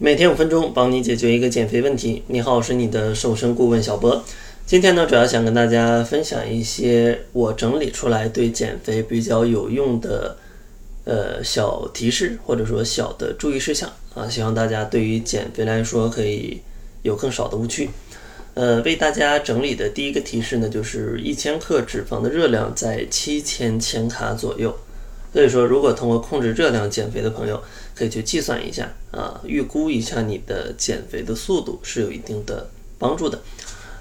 每天五分钟，帮你解决一个减肥问题。你好，我是你的瘦身顾问小博。今天呢，主要想跟大家分享一些我整理出来对减肥比较有用的呃小提示，或者说小的注意事项啊。希望大家对于减肥来说可以有更少的误区。呃，为大家整理的第一个提示呢，就是一千克脂肪的热量在七千千卡左右。所以说，如果通过控制热量减肥的朋友，可以去计算一下啊，预估一下你的减肥的速度是有一定的帮助的。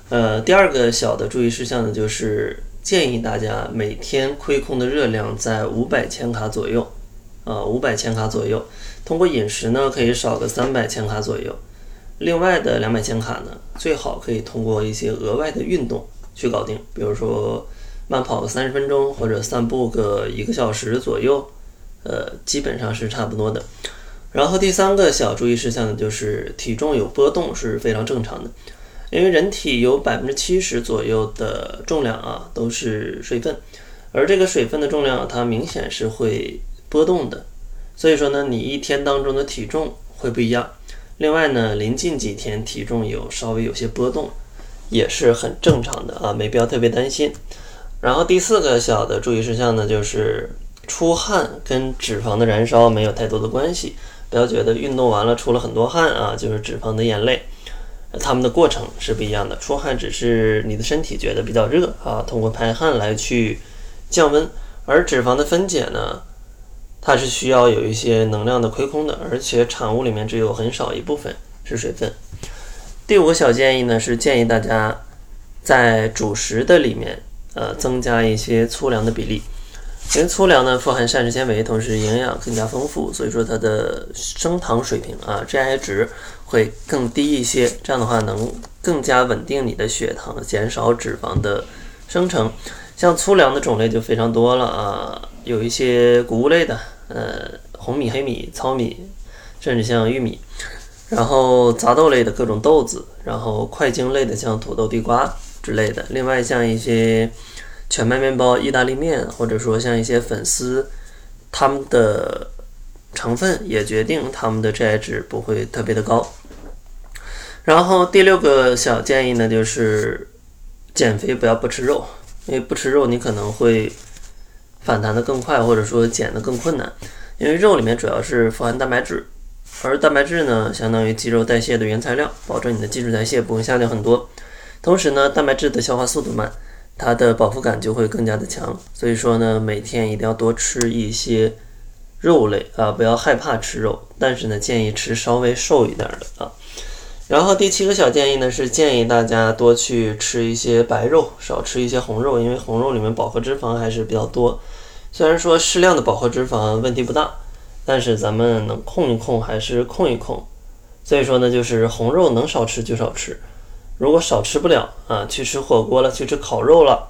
呃，第二个小的注意事项呢，就是建议大家每天亏空的热量在五百千卡左右啊，五百千卡左右。通过饮食呢，可以少个三百千卡左右。另外的两百千卡呢，最好可以通过一些额外的运动去搞定，比如说。慢跑个三十分钟，或者散步个一个小时左右，呃，基本上是差不多的。然后第三个小注意事项呢，就是体重有波动是非常正常的，因为人体有百分之七十左右的重量啊都是水分，而这个水分的重量它明显是会波动的，所以说呢，你一天当中的体重会不一样。另外呢，临近几天体重有稍微有些波动，也是很正常的啊，没必要特别担心。然后第四个小的注意事项呢，就是出汗跟脂肪的燃烧没有太多的关系，不要觉得运动完了出了很多汗啊，就是脂肪的眼泪，它们的过程是不一样的。出汗只是你的身体觉得比较热啊，通过排汗来去降温，而脂肪的分解呢，它是需要有一些能量的亏空的，而且产物里面只有很少一部分是水分。第五个小建议呢，是建议大家在主食的里面。呃，增加一些粗粮的比例，因为粗粮呢富含膳食纤维，同时营养更加丰富，所以说它的升糖水平啊，GI 值会更低一些。这样的话能更加稳定你的血糖，减少脂肪的生成。像粗粮的种类就非常多了啊，有一些谷物类的，呃，红米、黑米、糙米，甚至像玉米，然后杂豆类的各种豆子，然后快茎类的像土豆、地瓜。之类的，另外像一些全麦面包、意大利面，或者说像一些粉丝，它们的成分也决定它们的 GI 值不会特别的高。然后第六个小建议呢，就是减肥不要不吃肉，因为不吃肉你可能会反弹的更快，或者说减的更困难。因为肉里面主要是富含蛋白质，而蛋白质呢，相当于肌肉代谢的原材料，保证你的基础代谢不会下降很多。同时呢，蛋白质的消化速度慢，它的饱腹感就会更加的强。所以说呢，每天一定要多吃一些肉类啊，不要害怕吃肉，但是呢，建议吃稍微瘦一点的啊。然后第七个小建议呢，是建议大家多去吃一些白肉，少吃一些红肉，因为红肉里面饱和脂肪还是比较多。虽然说适量的饱和脂肪问题不大，但是咱们能控一控还是控一控。所以说呢，就是红肉能少吃就少吃。如果少吃不了啊，去吃火锅了，去吃烤肉了，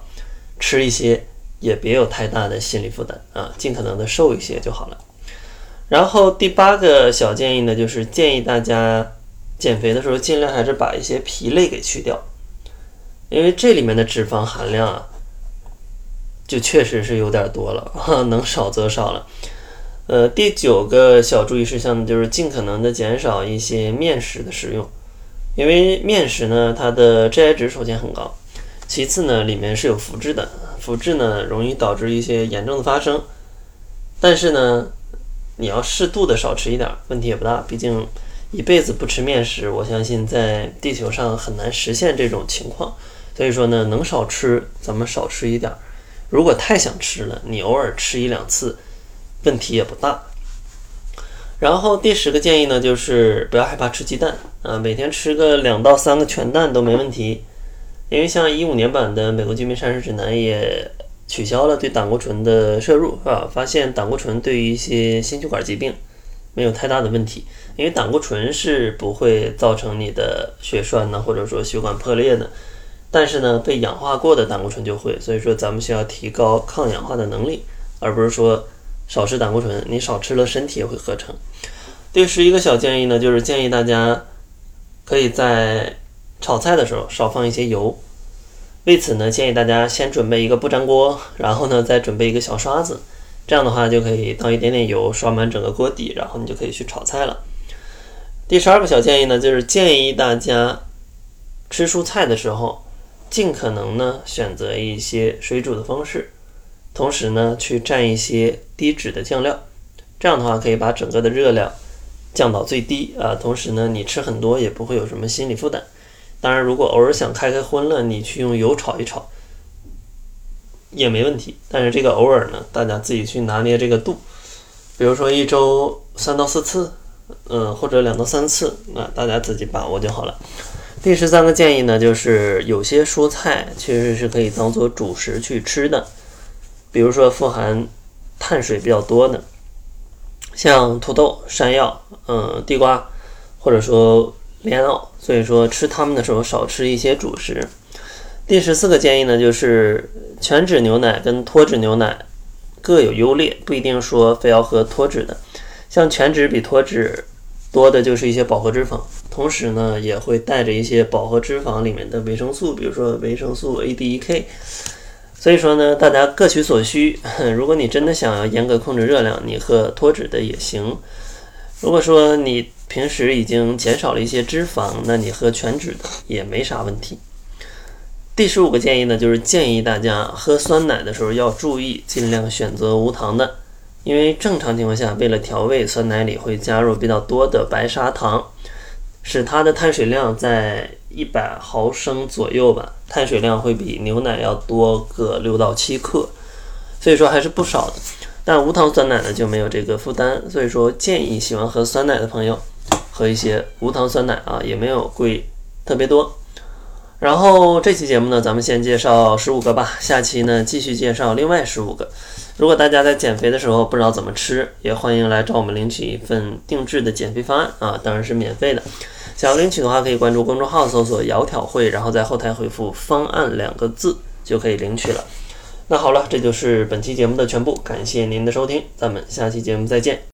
吃一些也别有太大的心理负担啊，尽可能的瘦一些就好了。然后第八个小建议呢，就是建议大家减肥的时候尽量还是把一些皮类给去掉，因为这里面的脂肪含量啊，就确实是有点多了，能少则少了。呃，第九个小注意事项呢，就是尽可能的减少一些面食的食用。因为面食呢，它的 GI 值首先很高，其次呢，里面是有麸质的，麸质呢容易导致一些炎症的发生。但是呢，你要适度的少吃一点，问题也不大。毕竟一辈子不吃面食，我相信在地球上很难实现这种情况。所以说呢，能少吃咱们少吃一点。如果太想吃了，你偶尔吃一两次，问题也不大。然后第十个建议呢，就是不要害怕吃鸡蛋啊，每天吃个两到三个全蛋都没问题。因为像一五年版的《美国居民膳食指南》也取消了对胆固醇的摄入啊，发现胆固醇对于一些心血管疾病没有太大的问题，因为胆固醇是不会造成你的血栓呢，或者说血管破裂的，但是呢，被氧化过的胆固醇就会，所以说咱们需要提高抗氧化的能力，而不是说。少吃胆固醇，你少吃了，身体也会合成。第十一个小建议呢，就是建议大家可以在炒菜的时候少放一些油。为此呢，建议大家先准备一个不粘锅，然后呢再准备一个小刷子，这样的话就可以倒一点点油，刷满整个锅底，然后你就可以去炒菜了。第十二个小建议呢，就是建议大家吃蔬菜的时候，尽可能呢选择一些水煮的方式，同时呢去蘸一些低脂的酱料，这样的话可以把整个的热量降到最低啊。同时呢，你吃很多也不会有什么心理负担。当然，如果偶尔想开开荤了，你去用油炒一炒也没问题。但是这个偶尔呢，大家自己去拿捏这个度，比如说一周三到四次。嗯，或者两到三次，那大家自己把握就好了。第十三个建议呢，就是有些蔬菜其实是可以当做主食去吃的，比如说富含碳水比较多的，像土豆、山药、嗯地瓜，或者说莲藕。所以说吃它们的时候少吃一些主食。第十四个建议呢，就是全脂牛奶跟脱脂牛奶各有优劣，不一定说非要喝脱脂的。像全脂比脱脂多的就是一些饱和脂肪，同时呢也会带着一些饱和脂肪里面的维生素，比如说维生素 A、D、E、K。所以说呢，大家各取所需。如果你真的想要严格控制热量，你喝脱脂的也行。如果说你平时已经减少了一些脂肪，那你喝全脂的也没啥问题。第十五个建议呢，就是建议大家喝酸奶的时候要注意，尽量选择无糖的。因为正常情况下，为了调味，酸奶里会加入比较多的白砂糖，使它的碳水量在一百毫升左右吧，碳水量会比牛奶要多个六到七克，所以说还是不少的。但无糖酸奶呢就没有这个负担，所以说建议喜欢喝酸奶的朋友喝一些无糖酸奶啊，也没有贵特别多。然后这期节目呢，咱们先介绍十五个吧，下期呢继续介绍另外十五个。如果大家在减肥的时候不知道怎么吃，也欢迎来找我们领取一份定制的减肥方案啊，当然是免费的。想要领取的话，可以关注公众号搜索“窈窕会”，然后在后台回复“方案”两个字就可以领取了。那好了，这就是本期节目的全部，感谢您的收听，咱们下期节目再见。